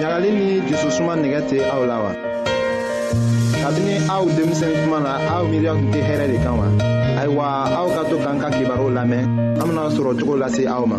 ɲagali ni jususuma nɛgɛ tɛ aw la wa kabini aw denmisɛn kuma na aw miiriya tun tɛ hɛrɛ de kan wa ayiwa aw ka to k'an ka kibaruw lamɛn an bena sɔrɔ cogo lase aw ma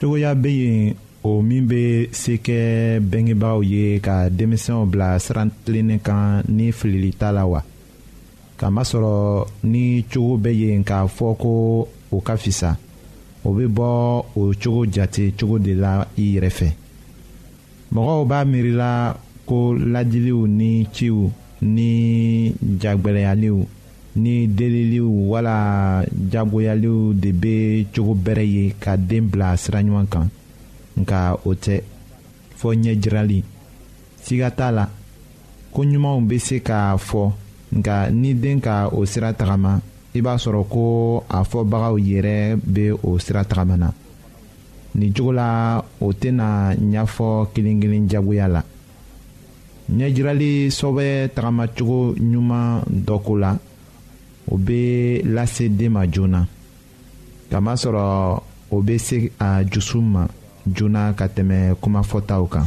cogoya bɛ yen o min bɛ se kɛ bɛngebaaw ye ka denmisɛnw bila siran tilennen kan ni filili t'a la wa k'a masɔrɔ ni cogo bɛ yen k'a fɔ ko o ka fisa o bɛ bɔ o cogo jate cogo de la i yɛrɛ fɛ mɔgɔw b'a miirila ko lajiliw ni ciw ni jagbɛlɛyaliw ni deliliw wala jagoyaliw de bɛ cogo bɛrɛ ye ka den bila sira ɲuman kan nka o tɛ fɔ ɲɛjirali siga t'a la ko ɲumanw bɛ se k'a fɔ nka ni den ka o sira tagama i b'a sɔrɔ ko a fɔbagaw yɛrɛ bɛ o sira tagama na nin cogo la o tɛna ɲɛfɔ kelen-kelen jagoya la ɲɛjirali sɔbɛ tagamacogo ɲuman dɔ ko la o bɛ lase den ma joona. kamasɔrɔ o bɛ se a jusu ma joona ka tɛmɛ kumafɔtaw kan.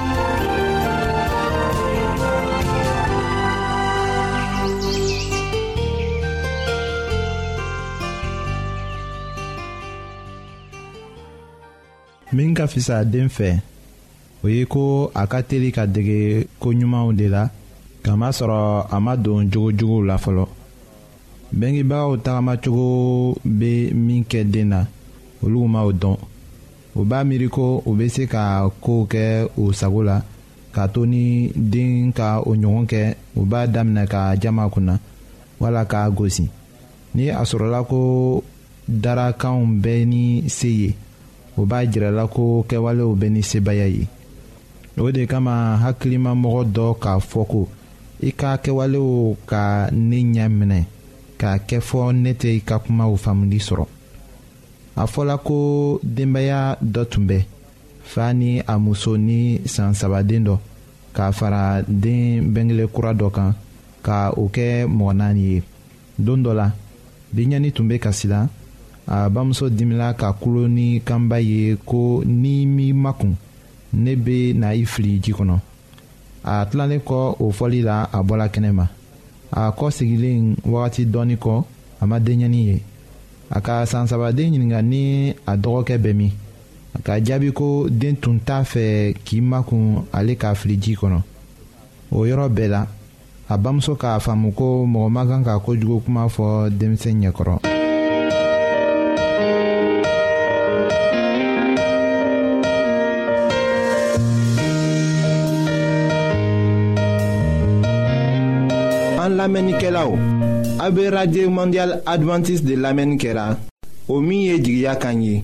min ka fisa a den fɛ o ye ko a ka teli ka dege ko ɲumanw de la kamasɔrɔ a ma don jogojuguw la fɔlɔ bɛngebagaw tagamacogo bɛ min kɛ den na olu ma o dɔn u b'a miiri ko u bɛ se ka kow kɛ u sago la k'a to ni den ka o ɲɔgɔn kɛ u b'a daminɛ ka jama kunna wala k'a gosi ni a sɔrɔla ko darakanw bɛ ni se ye o b'a jirala ko kɛwalew bɛ ni sebaaya ye o de kama hakilimamɔgɔ dɔ k'a fɔ ko i ka kɛwalew ka ne ɲɛ minɛ k'a kɛ fɔ ne tɛ i ka kumaw faamuli sɔrɔ a fɔla ko denbaya dɔ tun bɛ fa ni a muso ni san sabaden dɔ k'a fara den bɛnkele kura dɔ kan ka o kɛ mɔgɔ naani ye don dɔ la biɲɛni tun bɛ kasi la a bamuso dimina ka kulo ni kanba ye ko ni m'i makun ne bɛ na i fili ji kɔnɔ a tilalen kɔ o fɔli la a bɔla kɛnɛma a kɔ sigilen wagati dɔɔni kɔ a ma denyɛni ye a ka san sabaden ɲininka ni a dɔgɔkɛ bɛ min a ka jaabi ko den tun t'a fɛ k'i makun ale ka fili ji kɔnɔ o yɔrɔ bɛɛ la a bamuso k'a faamu ko mɔgɔ man kan ka kojugu kuma fɔ denmisɛn ɲɛkɔrɔ. an lamɛnnikɛlaw a bɛ radio mondial adventiste de lamɛnni kɛra o min ye jigiya kan ye.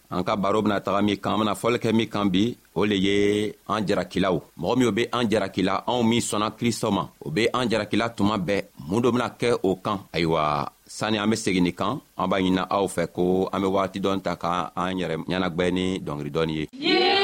an ka baro bena taga min kan an bena fɔli kɛ min kan bi o le ye an jarakilaw mɔgɔ min o be an jarakila anw min sɔnna kristɔ ma o be an jarakila tuma bɛɛ mun do bena kɛ o kan ayiwa sani an be segin ni kan an b'a ɲinina aw fɛ ko an be wagati dɔn ta ka an yɛrɛ ɲɛnagwɛ ni dɔngeri dɔɔni ye yeah!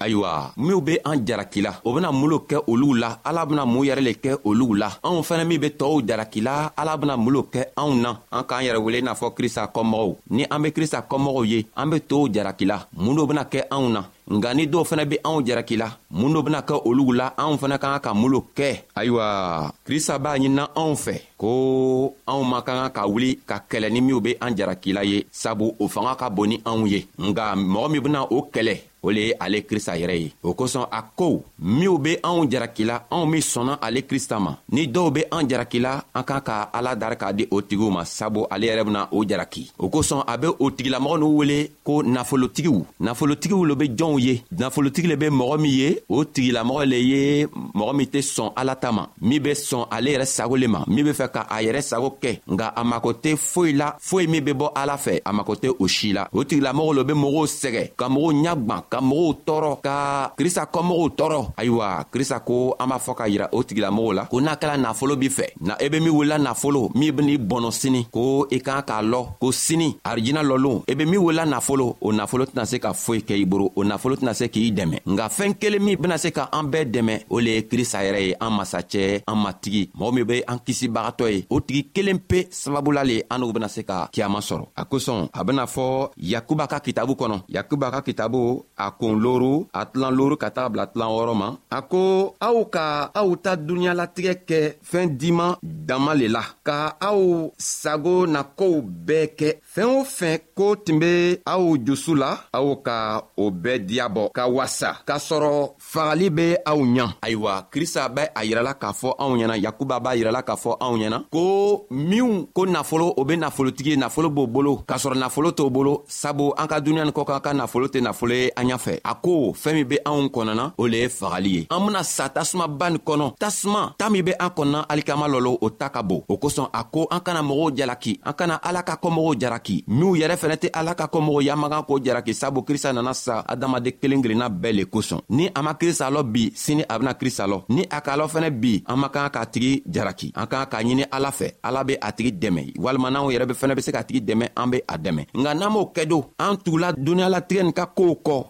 ayiwa minw be an jarakila o bena mulo kɛ olu la ala bena mun yɛrɛ le kɛ olu la anw fɛnɛ min be tɔɔw jarakila ala bena mulo kɛ anw na an k'an yɛrɛ wele n'a fɔ krista kɔmɔgɔw ni an be krista kɔmɔgɔw ye an be tow jarakila mun do bena kɛ anw na nka ni dɔw fɛnɛ be anw jaraki la mun do bena kɛ olugu la anw fɛnɛ ka kan ka mulo kɛ ayiwa krista b'a ɲinina anw fɛ ko anw man ka kan ka wuli ka kɛlɛ ni minw be an jarakila ye sabu o fanga ka bon ni anw ye nga mɔgɔ min bena o kɛlɛ o le ye ale krista yɛrɛ ye o kosɔn a ko minw be anw jarakila anw min sɔnna ale krista ma ni dɔw be an jarakila an kan ka ala dari k'a di o tigiw ma sabu ale yɛrɛ bena o jaraki o kosɔn a be o tigilamɔgɔ n'u wele ko nafolotigiw nafolotigiw lo be jɔnw ye nafolotigi le be mɔgɔ min ye o tigilamɔgɔ le ye mɔgɔ min tɛ sɔn ala ta ma min be sɔn ale yɛrɛ sago le ma min be fɛ ka a yɛrɛ sago kɛ nka a mako tɛ foyi la foyi min be bɔ ala fɛ a mako tɛ o si la o tigilamɔgɔ lo be mɔgɔw sɛgɛ ka mɔgɔw ɲagwan ka mɔgɔw tɔɔrɔ ka krista kɔmɔgɔw tɔɔrɔ ayiwa krista ko an b'a fɔ ka yira o tigilamɔgɔw la ko n'a kɛla nafolo b'i fɛ na i e be min wulila nafolo min ben'i bɔnɔ sini ko i k'an k'a lɔ ko sini arijina lɔlon i e be min wulila nafolo o nafolo tɛna se ka foyi kɛ i boro o nafolo tɛna se k'i dɛmɛ nka fɛɛn kelen min bena se ka an bɛɛ dɛmɛ o le ye krista yɛrɛ ye an masacɛ an matigi mɔgɔ min be an kisibagatɔ ye o tigi kelen pe sababula le an n'u bena se ka kiyama sɔrɔ a kosɔn a bena fɔ yakuba ka kitabu kɔnɔ yakuba ka kitabu a kun loru a tilan loru ka taga bila tilan wɔɔrɔ ma a ko aw ka aw ta duɲalatigɛ kɛ fɛɛn diman dama le la ka aw sago na kow bɛɛ kɛ fɛɛn o fɛn ko tun be aw jusu la aw ka o bɛɛ diyabɔ ka wasa k'a sɔrɔ fagali be aw ɲa ayiwa krista bɛ a yirɛla k'a fɔ anw ɲɛna yakuba b'a yirɛla k'a fɔ anw ɲɛna ko minw ko nafolo o be nafolotigi ye nafolo b'o bolo k'a sɔrɔ nafolo t'o bolo sabu an ka duniɲa ni kɔkan ka nafolo tɛ nafolo ye an ɲafɛ a ko fɛɛn min be anw kɔnɔna o le ye fagali ye an bena sa tasumaba nin kɔnɔ tasuma ta min be an kɔnɔna alikama lɔlɔ o ta ka bon o kosɔn a ko an kana mɔgɔw jala jalaki an kana ala ka kɔmɔgɔw jalaki minw yɛrɛ fɛnɛ tɛ ala ka kɔmɔgɔw yamagan ko jalaki sabu krista nana sa adamaden kelen kelenna bɛɛ le kosɔn ni a ma krista lɔ bi sini a bena krista lɔ ni a k'a lɔ fɛnɛ bi an man kan k'a tigi jalaki an kan k'a ɲini ala fɛ ala be a tigi dɛmɛ walima n'anw yɛrɛ be fɛnɛ be se k'a tigi dɛmɛ an be a dɛmɛ nka n'an b'o kɛ don an tugula duniɲalatigɛ nin ka koow kɔ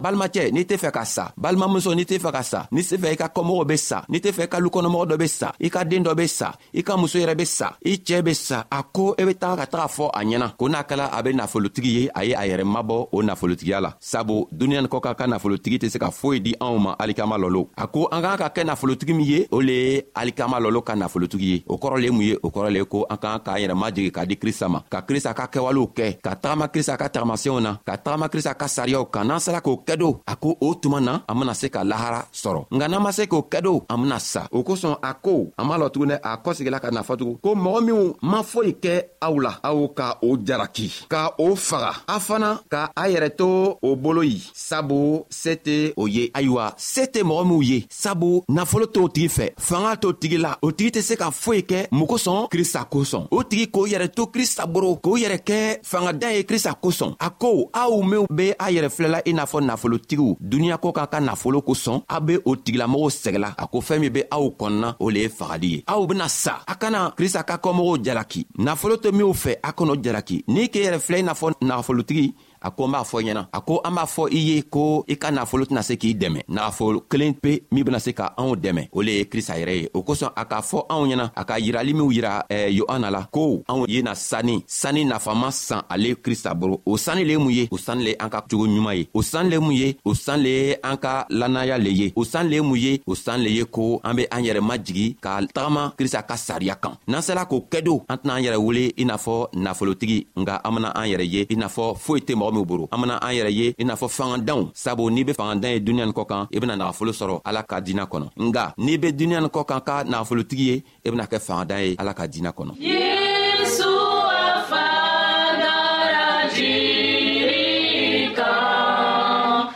balimacɛ n'i tɛ fɛ ka sa balimamuso n'i tɛ fɛ ka sa n'i tɛ fɛ i ka kɔmɔgɔw bɛ sa n'i tɛ fɛ i ka lukɔnɔmɔgɔ dɔ bɛ sa i ka den dɔ bɛ sa i ka muso yɛrɛ bɛ sa i cɛɛ bɛ sa a ko i e bɛ taga ka taga fɔ a ɲɛna ko n'a kɛla a bɛ nafolotigi ye a ye a yɛrɛ mabɔ o nafolotigiya la sabu duniɲa ni kɔka ka nafolotigi tɛ se ka foyi di anw ma alikama lɔlo a ko an k'an ka kɛ nafolotigi min ye o le ye alikama lɔlo ka nafolotigi ye o kɔrɔ le mun ye o kɔrɔ le ko an k'an k'an yɛrɛ majigi ka di krista ma ka krista ka kɛwalew kɛ ka tagama krista ka tagamasenw na ka tagama krista ka sariyaw kan n'an sera k'o kɛ don a ko o tuma na an bena se ka lahara sɔrɔ nka n'an ma se k'o kɛ don an bena sa o kosɔn a ko an b'a lɔ tuguni a kɔsegila ka nafa tugun ko mɔgɔ minw ma foyi kɛ aw la aw ka o jaraki ka o faga a fana ka a yɛrɛ to o bolo ye sabu se tɛ o ye ayiwa se tɛ mɔgɔ minw ye sabu nafolo t'o tigi fɛ fanga t'o tigi la o tigi tɛ se ka foyi kɛ mɔgɔ sɔn krista kosɔn o tigi k'o yɛrɛ to krista boro k'o yɛrɛ kɛ fangadan ye krista kosɔn a ko aw minw be a yɛrɛ filɛla i n'a fɔ nafolotigiw duniɲa ko k'a ka nafolo kosɔn a be o tigilamɔgɔw sɛgɛla a ko fɛɛn min be aw kɔnɔna o le ye fagali ye aw bena sa a kana krista ka kɔmɔgɔw jalaki nafolo to minw fɛ a kɔnɔ jalaki n'i k'e yɛrɛ filɛ i n'a fɔ nafolotigi a ko n b'a fɔ ɲɛna a ko an b'a fɔ i ye ko i ka nafolo tɛna se k'i dɛmɛ nafolo kelen pe min bena se ka anw dɛmɛ o le ye krista yɛrɛ ye o kosɔn a k'a fɔ anw ɲɛna a ka yirali minw yira eh, yohana la ko anw ye na sanni sanni nafama san ale krista boro o sanni le ye mun ye o sanni le an ka cogo ɲuman ye o sanni le mun ye o sanni le ye an ka lannaya le ye o sanni le ye mun ye o sanni le ye ko an be an yɛrɛ majigi ka tagama krista ka sariya kan n'an sela k'o kɛ don an tɛna an yɛrɛ wele i n'a fɔ nafolotigi nka an bena an yɛrɛ ye i n'a fɔ foyi tɛ mɔgɔ min boro an bena an yɛrɛ ye i n'a fɔ fangadanw sabu n'i be fangadan ye duniɲa nin kɔ kan i bena nagafolo sɔrɔ ala ka dina kɔnɔ nga n'i be duniɲa nin kɔ kan ka nafolotigi ye i bena kɛ fangadan ye ala ka dina kɔnɔ yeah!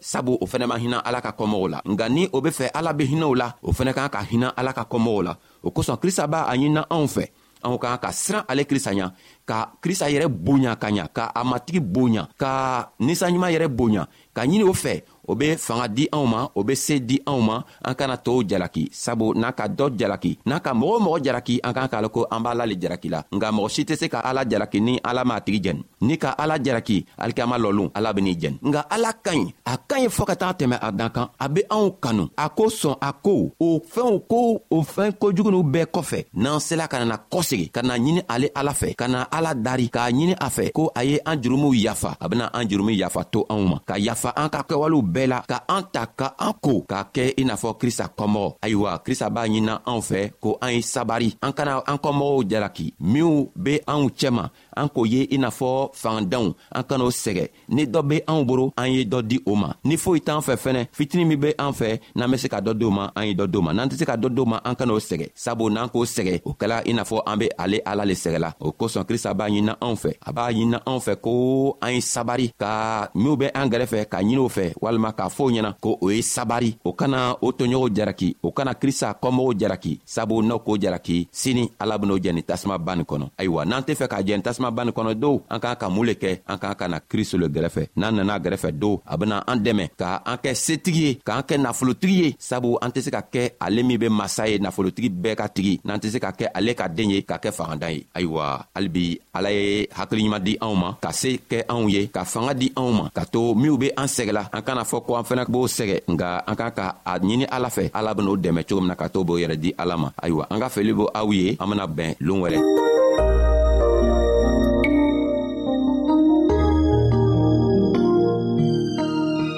sabu o fɛnɛ ma hinɛ ala ka kɔmɔgɔw la nka ni o be fɛ ala be hinɛw la o fɛnɛ kan ka hinɛ ala ka kɔmɔgɔw la o kosɔn krista b'a a ɲinina anw fɛ anw kan ka siran ale krista ɲa ka krista yɛrɛ bonya ka ɲa ka a matigi bonya ka ninsanɲuman yɛrɛ bonya ka ɲini o fɛ o be fanga di anw ma o be see di anw ma an kana tow jalaki sabu n'a ka dɔ jalaki n'a ka mɔgɔ mɔgɔ jalaki an kan k'a lɔn ko an b'a la le jalaki la nka mɔgɔ si tɛ se ka ala jalaki ni ala m'a tigi jɛni ni ka ala jalaki alikiyama lɔlun ala ben'i jɛni nka ala ka ɲi a ka ɲi fɔɔ ka taga tɛmɛ a dan kan a be anw kanu a ko sɔn a ko o fɛnw ko o fɛn kojuguniw bɛɛ kɔfɛ n'an sela ka nana kɔsegi ka na ɲini ale ala fɛ ka na ala dari k'a ɲini a fɛ ko a ye an jurumuw yafa a bena an jurumu yafa to anw ma ka yafa an ka kɛwalew bɛɛ la ka an ta ka an ko k'a kɛ i n'a fɔ krista kɔmɔgɔ ayiwa krista b'a ɲinina anw fɛ ko an ye sabari an kana an kɔmɔgɔw jalaki minw be anw cɛma an k'o ye i n'a fɔ fangadanw an kan'o sɛgɛ ni dɔ be anw boro an ye dɔ di o ma ni foyi t'an fɛ fɛnɛ fitini min be an fɛ n'an be se ka dɔ di o ma an ye dɔ di o ma n'an tɛ se ka dɔ di o ma an kan'o sɛgɛ sabu n'an k'o sɛgɛ o kɛla i n'a fɔ an be ale ala le sɛgɛla o kosɔn krista b'a ɲinina anw fɛ a b'a ɲinina anw fɛ ko an ye sabari ka minw be an gɛrɛfɛ ka ɲiniw fɛ walima k'a fɔw ɲɛna ko o ye sabari o kana o toɲɔgɔnw jaraki o kana krista kɔmɔgɔw jaraki sabu n'o k'o jaraki sini ala ben'o jɛni tasuma ban nin kɔnɔ ayiwa n'an tɛ fɛ k'a jɛni tasuma ban nin kɔnɔ dow an k'an ka mun le kɛ an k'an ka na kristo le gɛrɛfɛ n'an nana gɛrɛfɛ do a bena an dɛmɛ ka an kɛ setigi ye k'an kɛ nafolotigi ye sabu an tɛ se ka kɛ ale min bɛ masa ye nafolotigi bɛɛ ka tigi n'an tɛ se ka kɛ ale ka den ye ka kɛ fangadan ye ayiwa halibi ala ye hakili ɲuman di anw ma ka se kɛ anw ye ka fanga di anw ma ka to minw be an sɛgɛla an kana fɔ ko an fɛnɛ b'o sɛgɛ nka an kan ka a ɲini ala fɛ ala ben'o dɛmɛ cogo min na ka to b'o yɛrɛ di ala ma ayiwa an ka feli bo aw ye an bena bɛn loon wɛrɛ